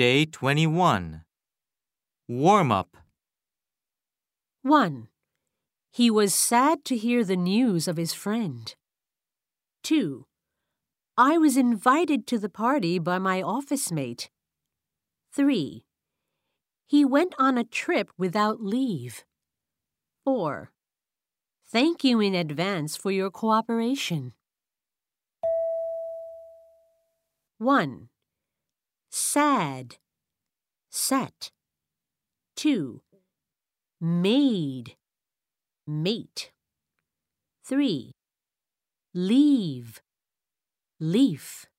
Day 21. Warm up. 1. He was sad to hear the news of his friend. 2. I was invited to the party by my office mate. 3. He went on a trip without leave. 4. Thank you in advance for your cooperation. 1. Sad. Set. 2. Made. Mate. 3. Leave. Leaf.